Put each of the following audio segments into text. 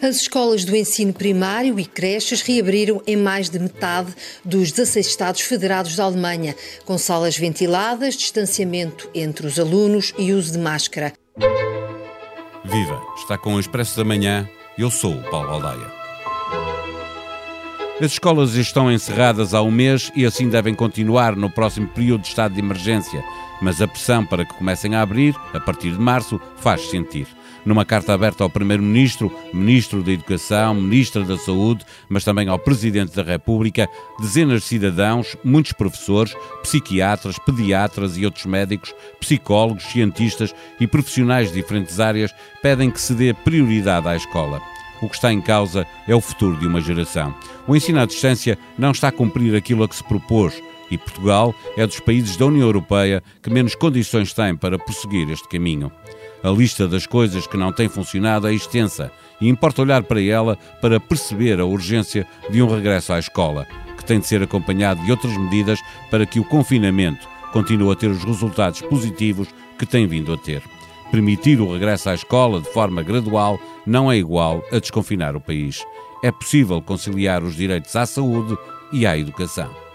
As escolas do ensino primário e creches reabriram em mais de metade dos 16 Estados federados da Alemanha, com salas ventiladas, distanciamento entre os alunos e uso de máscara. Viva! Está com o Expresso da Manhã. Eu sou o Paulo Baldaia. As escolas estão encerradas há um mês e assim devem continuar no próximo período de estado de emergência, mas a pressão para que comecem a abrir, a partir de março, faz sentir numa carta aberta ao Primeiro-Ministro, Ministro da Educação, Ministra da Saúde, mas também ao Presidente da República, dezenas de cidadãos, muitos professores, psiquiatras, pediatras e outros médicos, psicólogos, cientistas e profissionais de diferentes áreas pedem que se dê prioridade à escola. O que está em causa é o futuro de uma geração. O ensino à distância não está a cumprir aquilo a que se propôs e Portugal é dos países da União Europeia que menos condições tem para prosseguir este caminho. A lista das coisas que não têm funcionado é extensa e importa olhar para ela para perceber a urgência de um regresso à escola, que tem de ser acompanhado de outras medidas para que o confinamento continue a ter os resultados positivos que tem vindo a ter. Permitir o regresso à escola de forma gradual não é igual a desconfinar o país. É possível conciliar os direitos à saúde e à educação.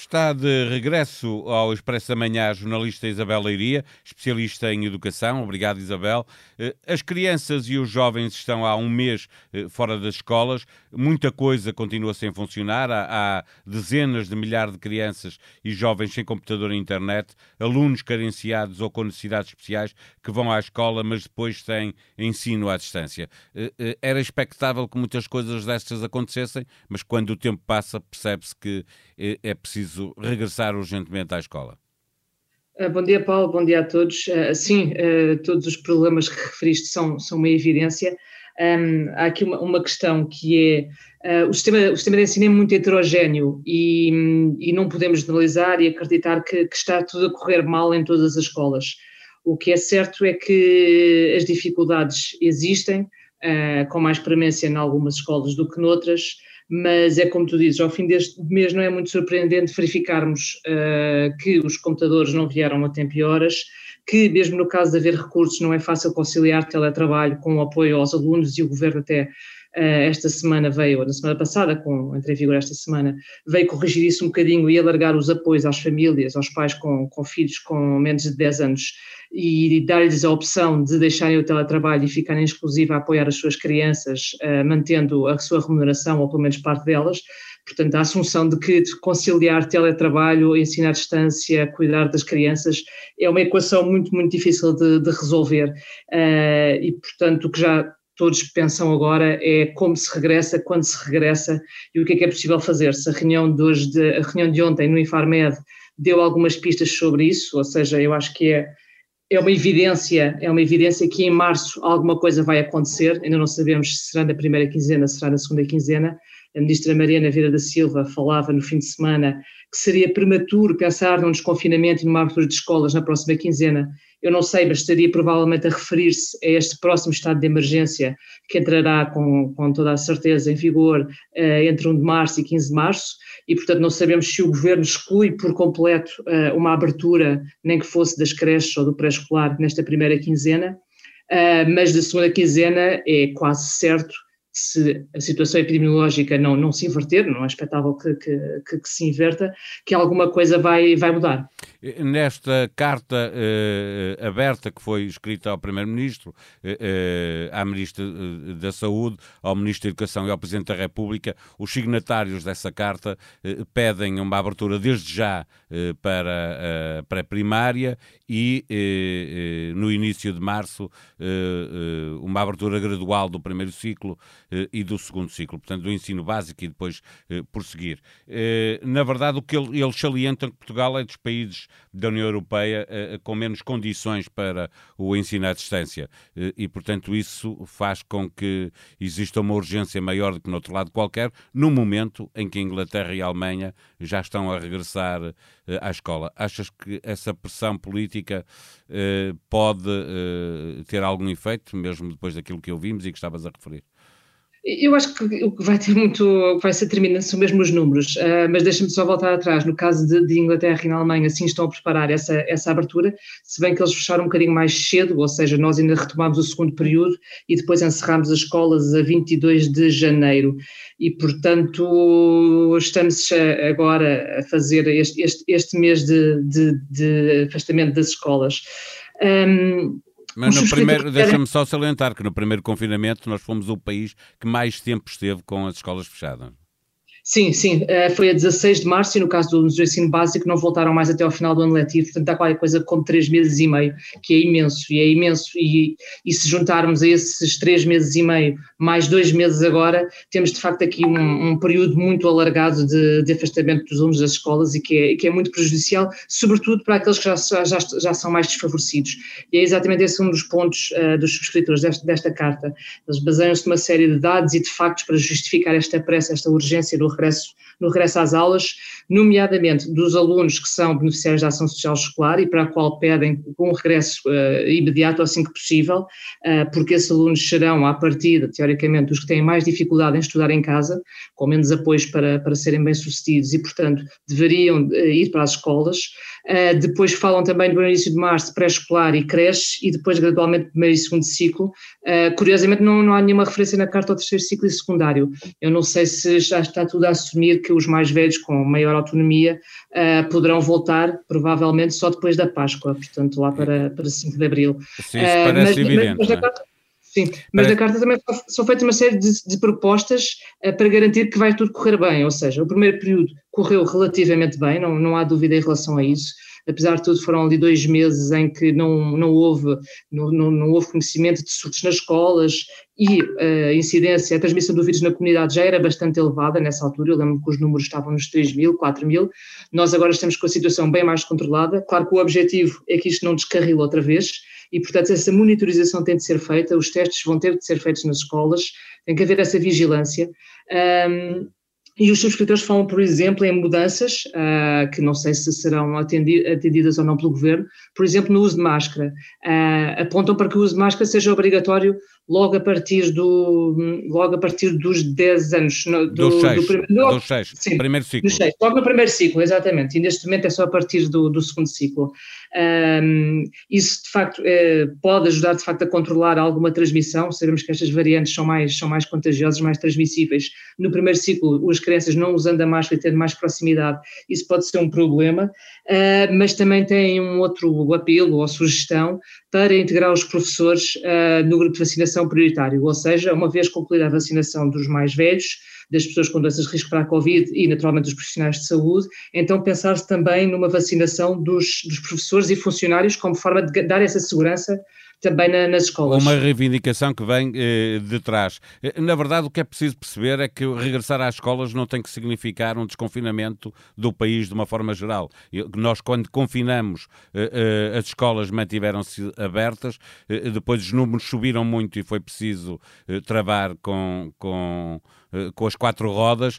Está de regresso ao Expresso da Manhã a jornalista Isabel Leiria, especialista em educação. Obrigado, Isabel. Eh, as crianças e os jovens estão há um mês eh, fora das escolas. Muita coisa continua sem funcionar. Há, dezenas de milhares de crianças e jovens sem computador e internet, alunos carenciados ou com necessidades especiais que vão à escola, mas depois têm ensino à distância. Eh, era expectável que muitas coisas destas acontecessem, mas quando o tempo passa, percebe-se que é preciso regressar urgentemente à escola? Bom dia, Paulo. Bom dia a todos. Sim, todos os problemas que referiste são, são uma evidência. Há aqui uma, uma, questão que é o, sistema, o sistema de ensino é muito heterogéneo e, e não podemos generalizar e acreditar que, que, está tudo a correr mal em todas as escolas. O que é certo é que as dificuldades existem, com mais premência em algumas escolas do que noutras mas é como tu dizes, ao fim deste mês não é muito surpreendente verificarmos uh, que os computadores não vieram a tempo e horas, que mesmo no caso de haver recursos não é fácil conciliar teletrabalho com o apoio aos alunos e o governo até esta semana veio, ou na semana passada, com, entre em vigor esta semana, veio corrigir isso um bocadinho e alargar os apoios às famílias, aos pais com, com filhos com menos de 10 anos e dar-lhes a opção de deixarem o teletrabalho e ficarem exclusiva a apoiar as suas crianças, uh, mantendo a sua remuneração, ou pelo menos parte delas. Portanto, a assunção de que conciliar teletrabalho, ensino à distância, cuidar das crianças, é uma equação muito, muito difícil de, de resolver. Uh, e, portanto, o que já todos pensam agora é como se regressa, quando se regressa e o que é que é possível fazer. Se a reunião de, hoje de, a reunião de ontem no Infarmed deu algumas pistas sobre isso, ou seja, eu acho que é é uma evidência, é uma evidência que em março alguma coisa vai acontecer, ainda não sabemos se será na primeira quinzena, se será na segunda quinzena. A ministra Mariana Vieira da Silva falava no fim de semana que seria prematuro pensar num desconfinamento e numa abertura de escolas na próxima quinzena. Eu não sei, mas estaria provavelmente a referir-se a este próximo estado de emergência que entrará com, com toda a certeza em vigor uh, entre 1 de março e 15 de março e, portanto, não sabemos se o governo exclui por completo uh, uma abertura, nem que fosse das creches ou do pré-escolar, nesta primeira quinzena, uh, mas da segunda quinzena é quase certo se a situação epidemiológica não, não se inverter, não é expectável que, que, que, se inverta, que alguma coisa vai, vai mudar. Nesta carta eh, aberta que foi escrita ao Primeiro-Ministro, eh, eh à Ministra eh, da Saúde, ao Ministro da Educação e ao Presidente da República, os signatários dessa carta eh, pedem uma abertura desde já eh, para a pré-primária e no início de março uma abertura gradual do primeiro ciclo e do segundo ciclo, portanto do ensino básico e depois prosseguir. Na verdade, o que eles salientam que Portugal é dos países da União Europeia uh, com menos condições para o ensino à distância. Uh, e, portanto, isso faz com que exista uma urgência maior do que no outro lado qualquer, no momento em que a Inglaterra e a Alemanha já estão a regressar à escola. Achas que essa pressão política pode ter algum efeito, mesmo depois daquilo que ouvimos e que estavas a referir? Eu acho que o que vai ter muito, vai ser determinante são mesmo os números, uh, mas deixa-me só voltar atrás. No caso de, de, Inglaterra e na Alemanha, sim estão a preparar essa, essa abertura, se bem que eles fecharam um bocadinho mais cedo, ou seja, nós ainda retomamos o segundo período e depois encerramos as escolas a 22 de janeiro. E, portanto, estamos agora a fazer este, este, este mês de, de, de afastamento das escolas. Um, mas no primeiro, deixa-me só salientar que no primeiro confinamento nós fomos o país que mais tempo esteve com as escolas fechadas. Sim, sim, eh, foi a 16 de março e no caso do ensino básico não voltaram mais até ao final do ano letivo, portanto há qualquer coisa como três meses e meio, que é imenso, e é imenso, e, e se juntarmos a esses três meses e meio, mais dois meses agora, temos de facto aqui um, um período muito alargado de, de, afastamento dos alunos das escolas e que é, que é muito prejudicial, sobretudo para aqueles que já, já, já são mais desfavorecidos. E é exatamente esse um dos pontos uh, dos subscritores desta, desta carta. Eles baseiam-se numa série de dados e de factos para justificar esta pressa, esta urgência do regresso, no regresso às aulas, nomeadamente dos alunos que são beneficiários da ação social escolar e para a qual pedem um regresso uh, imediato assim que possível, uh, porque esses alunos serão, à partida, teoricamente, os que têm mais dificuldade em estudar em casa, com menos apoios para, para serem bem-sucedidos e, portanto, deveriam uh, ir para as escolas. depois falam também do início de março pré-escolar e creche e depois gradualmente primeiro e segundo ciclo. curiosamente não, não há nenhuma referência na carta ao terceiro ciclo e secundário. Eu não sei se já está tudo a assumir que os mais velhos com maior autonomia uh, poderão voltar, provavelmente, só depois da Páscoa, portanto, lá para, para 5 de Abril. Sim, isso uh, parece mas, evidente. Mas, mas carta, sim, mas na carta também são feitas uma série de, de propostas uh, para garantir que vai tudo correr bem, ou seja, o primeiro período correu relativamente bem, não, não há dúvida em relação a isso apesar de tudo foram ali dois meses em que não, não, houve, não, não, não houve conhecimento de surtos nas escolas e eh, a incidência, a transmissão do vírus na comunidade já era bastante elevada nessa altura, eu lembro que os números estavam nos 3 mil, 4 mil, nós agora estamos com a situação bem mais controlada, claro que o objetivo é que isto não descarrile outra vez, e portanto essa monitorização tem de ser feita, os testes vão ter de ser feitos nas escolas, tem que haver essa vigilância, um, e os subscritores falam, por exemplo, em mudanças, uh, que não sei se serão atendidas ou não pelo governo, por exemplo, no uso de máscara. Uh, apontam para que o uso de máscara seja obrigatório logo a partir, do, logo a partir dos 10 anos. No, do, dos 6, do, do, dos 6 sim, primeiro ciclo. Dos 6, logo no primeiro ciclo, exatamente, e neste momento é só a partir do, do segundo ciclo. Um, isso, de facto, é, pode ajudar, de facto, a controlar alguma transmissão, sabemos que estas variantes são mais, são mais contagiosas, mais transmissíveis. No primeiro ciclo, as crianças não usando a máscara e tendo mais proximidade, isso pode ser um problema, uh, mas também tem um outro apelo ou sugestão para integrar os professores uh, no grupo de vacinação prioritário, ou seja, uma vez concluída a vacinação dos mais velhos, das pessoas com doenças de risco para a Covid e, naturalmente, dos profissionais de saúde, então pensar-se também numa vacinação dos, dos professores e funcionários como forma de dar essa segurança também na, nas escolas. Uma reivindicação que vem eh, de trás. Eh, na verdade, o que é preciso perceber é que regressar às escolas não tem que significar um desconfinamento do país de uma forma geral. Nós, quando confinamos, eh, eh, as escolas mantiveram-se abertas, eh, depois os números subiram muito e foi preciso eh, travar com, com com as quatro rodas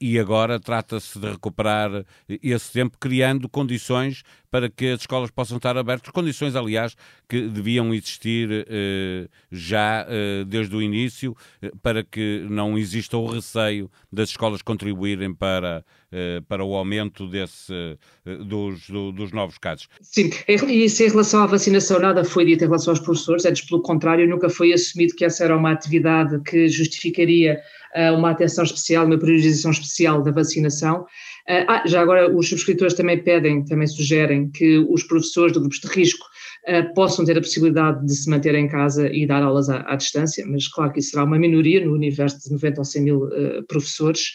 e agora trata-se de recuperar esse tempo, criando condições para que as escolas possam estar abertas, condições, aliás, que deviam existir eh, já eh, desde o início, eh, para que não exista o receio das escolas contribuírem para, para o aumento desse, dos, do, dos novos casos. Sim, e isso em relação à vacinação, nada foi dito em relação aos professores, antes pelo contrário, nunca foi assumido que essa era uma atividade que justificaria uma atenção especial, uma priorização especial da vacinação. Ah, já agora os subscritores também pedem, também sugerem que os professores de grupos de risco possam ter a possibilidade de se manter em casa e dar aulas à, à, distância, mas claro que isso será uma minoria no universo de 90 ou 100 mil uh, professores.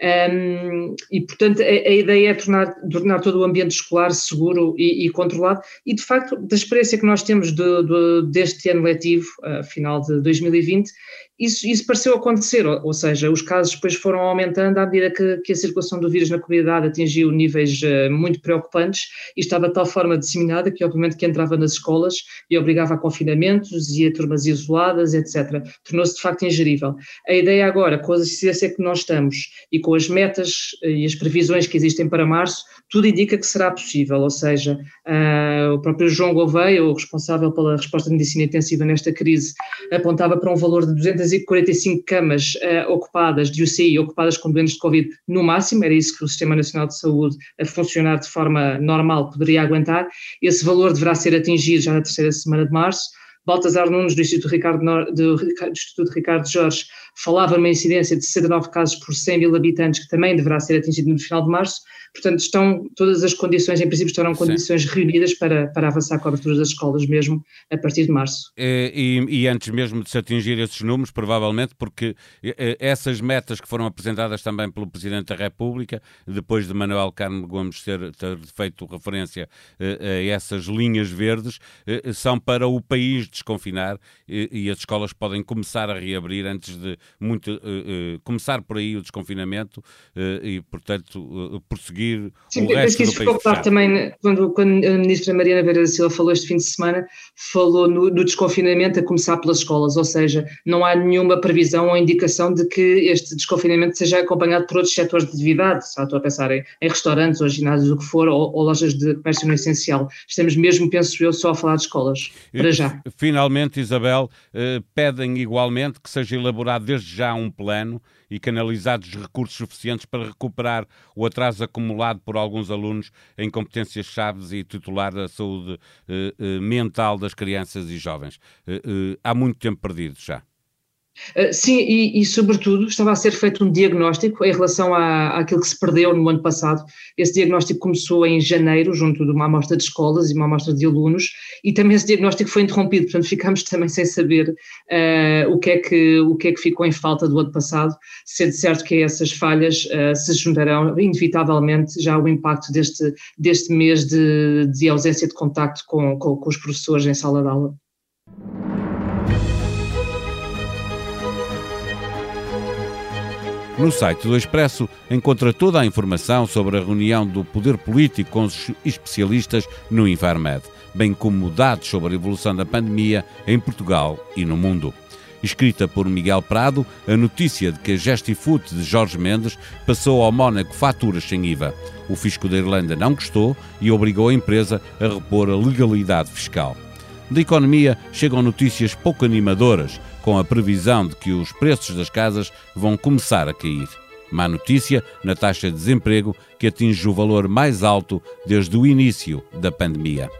Um, e, portanto, a, a, ideia é tornar, tornar todo o ambiente escolar seguro e, e, controlado. E, de facto, da experiência que nós temos de, de, deste ano letivo, uh, final de 2020, isso, isso pareceu acontecer, ou, ou, seja, os casos depois foram aumentando à medida que, que, a circulação do vírus na comunidade atingiu níveis uh, muito preocupantes e estava de tal forma disseminada que, obviamente, que entrava nas escolas e obrigava a confinamentos e a turmas isoladas, etc. Tornou-se, de facto, ingerível. A ideia agora, com a assistência que nós estamos e com as metas e as previsões que existem para março, tudo indica que será possível, ou seja, uh, o próprio João Gouveia, o responsável pela resposta de medicina intensiva nesta crise, apontava para um valor de 245 camas uh, ocupadas de UCI, ocupadas com doentes de Covid no máximo, era isso que o Sistema Nacional de Saúde, a funcionar de forma normal, poderia aguentar. Esse valor deverá ser atingido já na terceira semana de março. Baltasar Nunes, do Instituto Ricardo, do Instituto Ricardo Jorge, falava numa incidência de 69 casos por 100 mil habitantes, que também deverá ser atingido no final de março. Portanto, estão todas as condições, em princípio, estarão condições Sim. reunidas para, para avançar a cobertura das escolas mesmo a partir de março. E, e, e, antes mesmo de se atingir esses números, provavelmente, porque essas metas que foram apresentadas também pelo Presidente da República, depois de Manuel Carmo Gomes ter, ter feito referência a essas linhas verdes, são para o país desconfinar e, e as escolas podem começar a reabrir antes de muito começar por aí o desconfinamento e, portanto, prosseguir seguir Sim, o resto do país também quando, quando a ministra Mariana Vera da Silva falou este fim de semana, falou no, no, desconfinamento a começar pelas escolas, ou seja, não há nenhuma previsão ou indicação de que este desconfinamento seja acompanhado por outros setores de atividade, só estou a pensar em, em restaurantes ou ginásios, o que for, ou, ou, lojas de comércio no essencial. Estamos mesmo, penso eu, só a falar de escolas, para já. Finalmente, Isabel, eh, pedem igualmente que seja elaborado desde já um plano e canalizados recursos suficientes para recuperar o atraso acumulado por alguns alunos em competências chaves e titular da saúde eh, eh, mental das crianças e jovens. Eh, eh há muito tempo perdido já. Uh, sim, e, e, sobretudo estava a ser feito um diagnóstico em relação à, àquilo que se perdeu no ano passado. Esse diagnóstico começou em janeiro, junto de uma amostra de escolas e uma amostra de alunos, e também esse diagnóstico foi interrompido, portanto ficámos também sem saber uh, o, que é que, o que é que ficou em falta do ano passado, sendo certo que essas falhas uh, se juntarão inevitavelmente já o impacto deste, deste mês de, de ausência de contacto com, com, com os professores em sala de aula. No site do Expresso encontra toda a informação sobre a reunião do poder político com os especialistas no Infarmed, bem como dados sobre a evolução da pandemia em Portugal e no mundo. Escrita por Miguel Prado, a notícia de que a Gestifood de Jorge Mendes passou ao Mónaco faturas sem IVA. O fisco da Irlanda não gostou e obrigou a empresa a repor a legalidade fiscal. Da economia chegam notícias pouco animadoras, com a previsão de que os preços das casas vão começar a cair. Má notícia na taxa de desemprego, que atinge o valor mais alto desde o início da pandemia.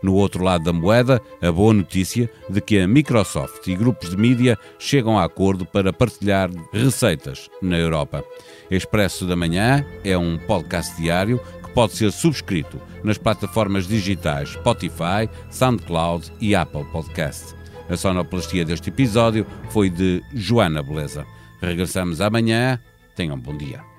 No outro lado da moeda, a boa notícia de que a Microsoft e grupos de mídia chegam a acordo para partilhar receitas na Europa. Expresso da Manhã é um podcast diário que pode ser subscrito nas plataformas digitais Spotify, SoundCloud e Apple Podcast. A sonoplastia deste episódio foi de Joana Beleza. Regressamos amanhã. Tenham um bom dia.